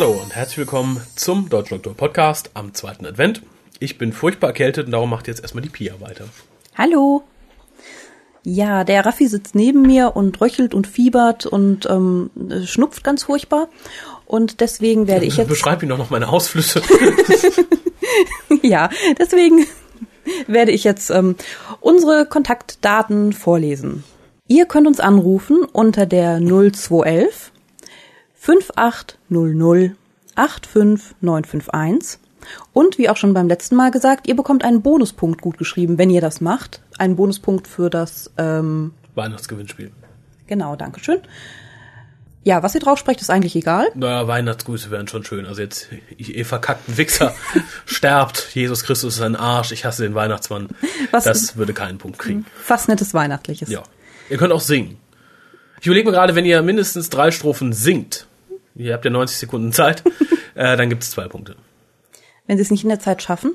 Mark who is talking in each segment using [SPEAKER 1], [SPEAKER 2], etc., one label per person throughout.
[SPEAKER 1] Hallo und herzlich willkommen zum Deutschlandoktor Podcast am zweiten Advent. Ich bin furchtbar erkältet und darum macht jetzt erstmal die Pia weiter.
[SPEAKER 2] Hallo. Ja, der Raffi sitzt neben mir und röchelt und fiebert und ähm, schnupft ganz furchtbar. Und deswegen werde ich jetzt.
[SPEAKER 1] Beschreib ihn doch noch meine Ausflüsse.
[SPEAKER 2] ja, deswegen werde ich jetzt ähm, unsere Kontaktdaten vorlesen. Ihr könnt uns anrufen unter der 0211 5800 85951. Und wie auch schon beim letzten Mal gesagt, ihr bekommt einen Bonuspunkt gut geschrieben, wenn ihr das macht. Einen Bonuspunkt für das ähm,
[SPEAKER 1] Weihnachtsgewinnspiel.
[SPEAKER 2] Genau, Dankeschön. Ja, was ihr drauf sprecht, ist eigentlich egal.
[SPEAKER 1] Naja, Weihnachtsgrüße wären schon schön. Also jetzt, ihr verkackten Wichser, sterbt, Jesus Christus ist ein Arsch, ich hasse den Weihnachtsmann.
[SPEAKER 2] Was-
[SPEAKER 1] das würde keinen Punkt kriegen.
[SPEAKER 2] Fast nettes Weihnachtliches.
[SPEAKER 1] Ja. Ihr könnt auch singen. Ich überlege mir gerade, wenn ihr mindestens drei Strophen singt, ihr habt ja 90 Sekunden Zeit, äh, dann gibt es zwei Punkte.
[SPEAKER 2] Wenn sie es nicht in der Zeit schaffen,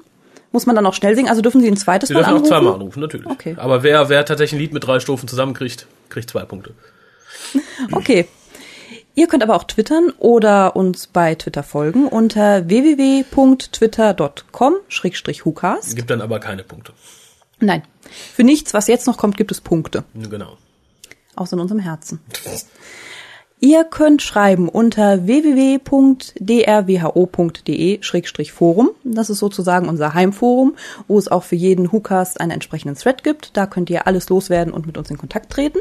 [SPEAKER 2] muss man dann auch schnell singen. Also dürfen sie ein zweites
[SPEAKER 1] Sie
[SPEAKER 2] Mal
[SPEAKER 1] dürfen auch
[SPEAKER 2] anrufen.
[SPEAKER 1] zweimal anrufen, natürlich.
[SPEAKER 2] Okay.
[SPEAKER 1] Aber wer, wer tatsächlich ein Lied mit drei Strophen zusammenkriegt, kriegt zwei Punkte.
[SPEAKER 2] Okay. Ihr könnt aber auch twittern oder uns bei Twitter folgen unter www.twitter.com-hukas.
[SPEAKER 1] Gibt dann aber keine Punkte.
[SPEAKER 2] Nein, für nichts, was jetzt noch kommt, gibt es Punkte.
[SPEAKER 1] Genau.
[SPEAKER 2] Außer in unserem Herzen. Ihr könnt schreiben unter www.drwho.de-forum. Das ist sozusagen unser Heimforum, wo es auch für jeden WhoCast einen entsprechenden Thread gibt. Da könnt ihr alles loswerden und mit uns in Kontakt treten.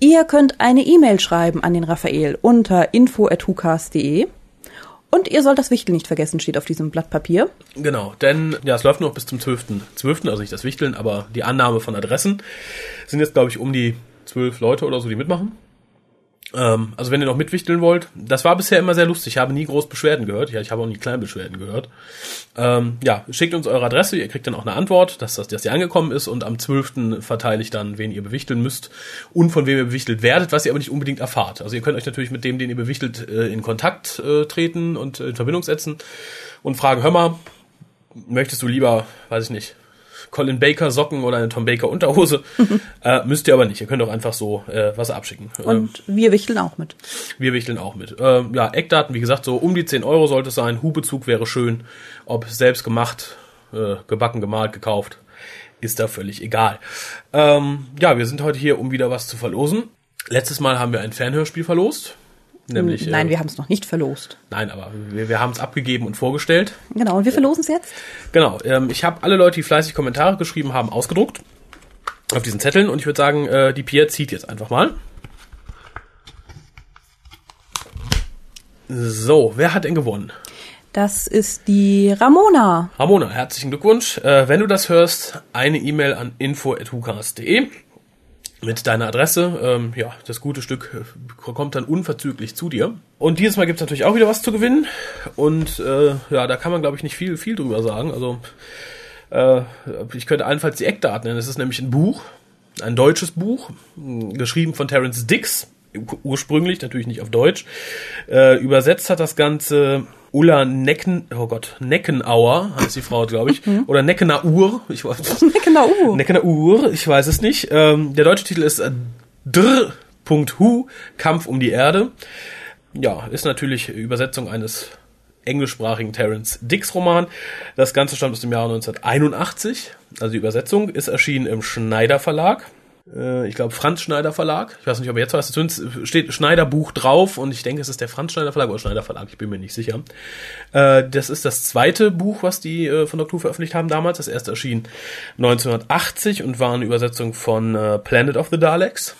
[SPEAKER 2] Ihr könnt eine E-Mail schreiben an den Raphael unter info.hucast.de. Und ihr sollt das Wichtel nicht vergessen, steht auf diesem Blatt Papier.
[SPEAKER 1] Genau, denn ja, es läuft noch bis zum 12.12., 12., also nicht das Wichteln, aber die Annahme von Adressen sind jetzt, glaube ich, um die zwölf Leute oder so, die mitmachen. Ähm, also wenn ihr noch mitwichteln wollt, das war bisher immer sehr lustig. Ich habe nie groß Beschwerden gehört. Ja, ich habe auch nie Kleinbeschwerden gehört. Ähm, ja, schickt uns eure Adresse, ihr kriegt dann auch eine Antwort, dass das dass die angekommen ist und am 12. verteile ich dann, wen ihr bewichteln müsst und von wem ihr bewichtelt werdet, was ihr aber nicht unbedingt erfahrt. Also ihr könnt euch natürlich mit dem, den ihr bewichtelt, äh, in Kontakt äh, treten und äh, in Verbindung setzen und fragen, hör mal, möchtest du lieber, weiß ich nicht, Colin Baker Socken oder eine Tom Baker Unterhose? äh, müsst ihr aber nicht. Ihr könnt auch einfach so äh, was abschicken. Ähm,
[SPEAKER 2] Und wir wichteln auch mit.
[SPEAKER 1] wir wichteln auch mit. Ähm, ja, Eckdaten, wie gesagt, so um die 10 Euro sollte es sein. Hubezug wäre schön. Ob selbst gemacht, äh, gebacken, gemalt, gekauft, ist da völlig egal. Ähm, ja, wir sind heute hier, um wieder was zu verlosen. Letztes Mal haben wir ein Fernhörspiel verlost. Nämlich,
[SPEAKER 2] Nein,
[SPEAKER 1] äh,
[SPEAKER 2] wir haben es noch nicht verlost.
[SPEAKER 1] nein, aber wir, wir haben es abgegeben und vorgestellt.
[SPEAKER 2] Genau, und wir verlosen es jetzt.
[SPEAKER 1] Genau, ähm, ich habe alle Leute, die fleißig Kommentare geschrieben haben, ausgedruckt auf diesen Zetteln und ich würde sagen, äh, die Pia zieht jetzt einfach mal. So, wer hat denn gewonnen?
[SPEAKER 2] Das ist die Ramona.
[SPEAKER 1] Ramona, herzlichen Glückwunsch. Äh, wenn du das hörst, eine E-Mail an info.hukas.de mit deiner Adresse. Ähm, ja, das gute Stück äh, kommt dann unverzüglich zu dir. Und dieses Mal gibt's natürlich auch wieder was zu gewinnen. Und äh, ja, da kann man, glaube ich, nicht viel, viel drüber sagen. Also äh, ich könnte allenfalls die Eckdaten nennen. Es ist nämlich ein Buch, ein deutsches Buch, geschrieben von Terence Dix, ursprünglich, natürlich nicht auf Deutsch. Äh, übersetzt hat das Ganze Ulla Necken, oh Gott, Neckenauer, heißt die Frau, glaube ich. Oder Neckenaur, ich weiß.
[SPEAKER 2] Uh.
[SPEAKER 1] Neckener Uhr, ich weiß es nicht. Ähm, der deutsche Titel ist äh, Dr.Hu, Kampf um die Erde. Ja, ist natürlich Übersetzung eines englischsprachigen Terence Dix Roman. Das Ganze stammt aus dem Jahre 1981. Also die Übersetzung ist erschienen im Schneider Verlag. Äh, Ich glaube Franz Schneider Verlag. Ich weiß nicht, ob er jetzt weiß. Zumindest steht Schneider Buch drauf und ich denke, es ist der Franz Schneider Verlag oder Schneider Verlag. Ich bin mir nicht sicher. Äh, Das ist das zweite Buch, was die äh, von Dr. Who veröffentlicht haben damals. Das erste erschien 1980 und war eine Übersetzung von Planet of the Daleks.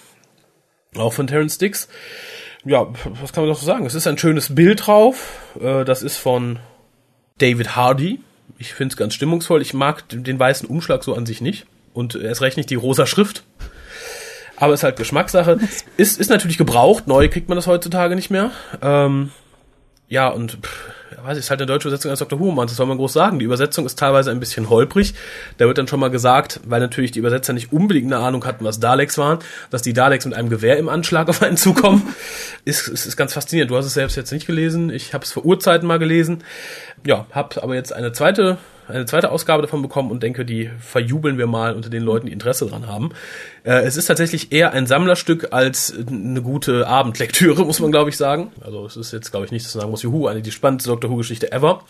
[SPEAKER 1] Auch von Terence Dix. Ja, was kann man noch so sagen? Es ist ein schönes Bild drauf. Das ist von David Hardy. Ich finde es ganz stimmungsvoll. Ich mag den weißen Umschlag so an sich nicht. Und erst recht nicht die rosa Schrift. Aber ist halt Geschmackssache. Ist, ist natürlich gebraucht. Neu kriegt man das heutzutage nicht mehr. Ähm, ja, und pff, weiß ich, ist halt eine deutsche Übersetzung als Dr. Who. Das soll man groß sagen. Die Übersetzung ist teilweise ein bisschen holprig. Da wird dann schon mal gesagt, weil natürlich die Übersetzer nicht unbedingt eine Ahnung hatten, was Daleks waren, dass die Daleks mit einem Gewehr im Anschlag auf einen zukommen. ist, ist, ist ganz faszinierend. Du hast es selbst jetzt nicht gelesen. Ich habe es vor Urzeiten mal gelesen. Ja, habe aber jetzt eine zweite eine zweite Ausgabe davon bekommen und denke, die verjubeln wir mal unter den Leuten, die Interesse dran haben. Äh, es ist tatsächlich eher ein Sammlerstück als eine gute Abendlektüre, muss man glaube ich sagen. Also es ist jetzt glaube ich nicht, dass man sagen muss, juhu, eine die spannendste Doctor Who Geschichte ever.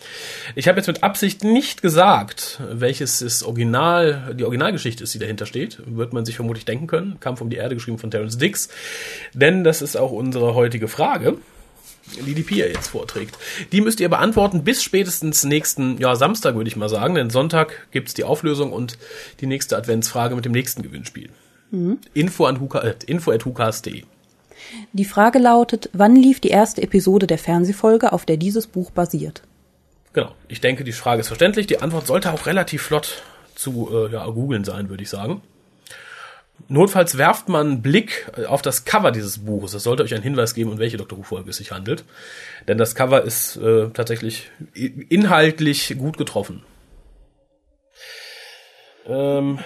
[SPEAKER 1] Ich habe jetzt mit Absicht nicht gesagt, welches das Original, die Originalgeschichte ist, die dahinter steht. Wird man sich vermutlich denken können. Kampf um die Erde geschrieben von Terence Dix. Denn das ist auch unsere heutige Frage die die Pia jetzt vorträgt. Die müsst ihr beantworten bis spätestens nächsten ja, Samstag, würde ich mal sagen. Denn Sonntag gibt's die Auflösung und die nächste Adventsfrage mit dem nächsten Gewinnspiel. Mhm. Info an Huka, äh, info at hukas.de.
[SPEAKER 2] Die Frage lautet, wann lief die erste Episode der Fernsehfolge, auf der dieses Buch basiert?
[SPEAKER 1] Genau. Ich denke, die Frage ist verständlich. Die Antwort sollte auch relativ flott zu äh, ja, googeln sein, würde ich sagen. Notfalls werft man einen Blick auf das Cover dieses Buches. Das sollte euch einen Hinweis geben, um welche Dr. Who-Folge es sich handelt. Denn das Cover ist äh, tatsächlich inhaltlich gut getroffen. Ähm,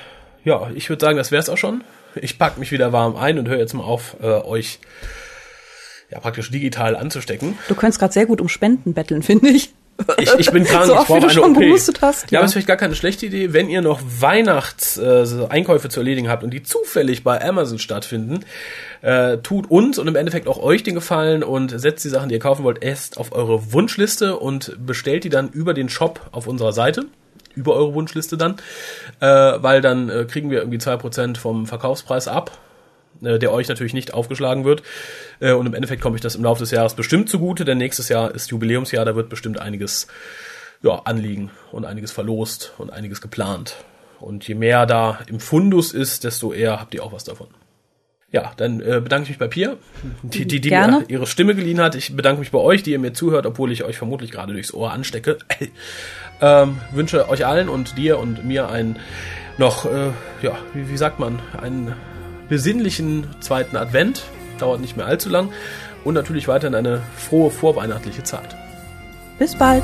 [SPEAKER 1] ja, ich würde sagen, das wäre es auch schon. Ich pack mich wieder warm ein und höre jetzt mal auf, äh, euch ja praktisch digital anzustecken.
[SPEAKER 2] Du könntest gerade sehr gut um Spenden betteln, finde ich.
[SPEAKER 1] Ich, ich bin krank, so ich brauche eine OP. Hast, ja, aber es ist vielleicht gar keine schlechte Idee, wenn ihr noch Weihnachtseinkäufe äh, zu erledigen habt und die zufällig bei Amazon stattfinden, äh, tut uns und im Endeffekt auch euch den Gefallen und setzt die Sachen, die ihr kaufen wollt, erst auf eure Wunschliste und bestellt die dann über den Shop auf unserer Seite über eure Wunschliste dann, äh, weil dann äh, kriegen wir irgendwie zwei Prozent vom Verkaufspreis ab äh, der euch natürlich nicht aufgeschlagen wird. Äh, und im Endeffekt komme ich das im Laufe des Jahres bestimmt zugute, denn nächstes Jahr ist Jubiläumsjahr, da wird bestimmt einiges ja, anliegen und einiges verlost und einiges geplant. Und je mehr da im Fundus ist, desto eher habt ihr auch was davon. Ja, dann äh, bedanke ich mich bei Pia, die, die, die mir ihre Stimme geliehen hat. Ich bedanke mich bei euch, die ihr mir zuhört, obwohl ich euch vermutlich gerade durchs Ohr anstecke. ähm, wünsche euch allen und dir und mir ein noch, äh, ja, wie, wie sagt man, einen besinnlichen zweiten Advent. Dauert nicht mehr allzu lang. Und natürlich weiterhin eine frohe vorweihnachtliche Zeit.
[SPEAKER 2] Bis bald.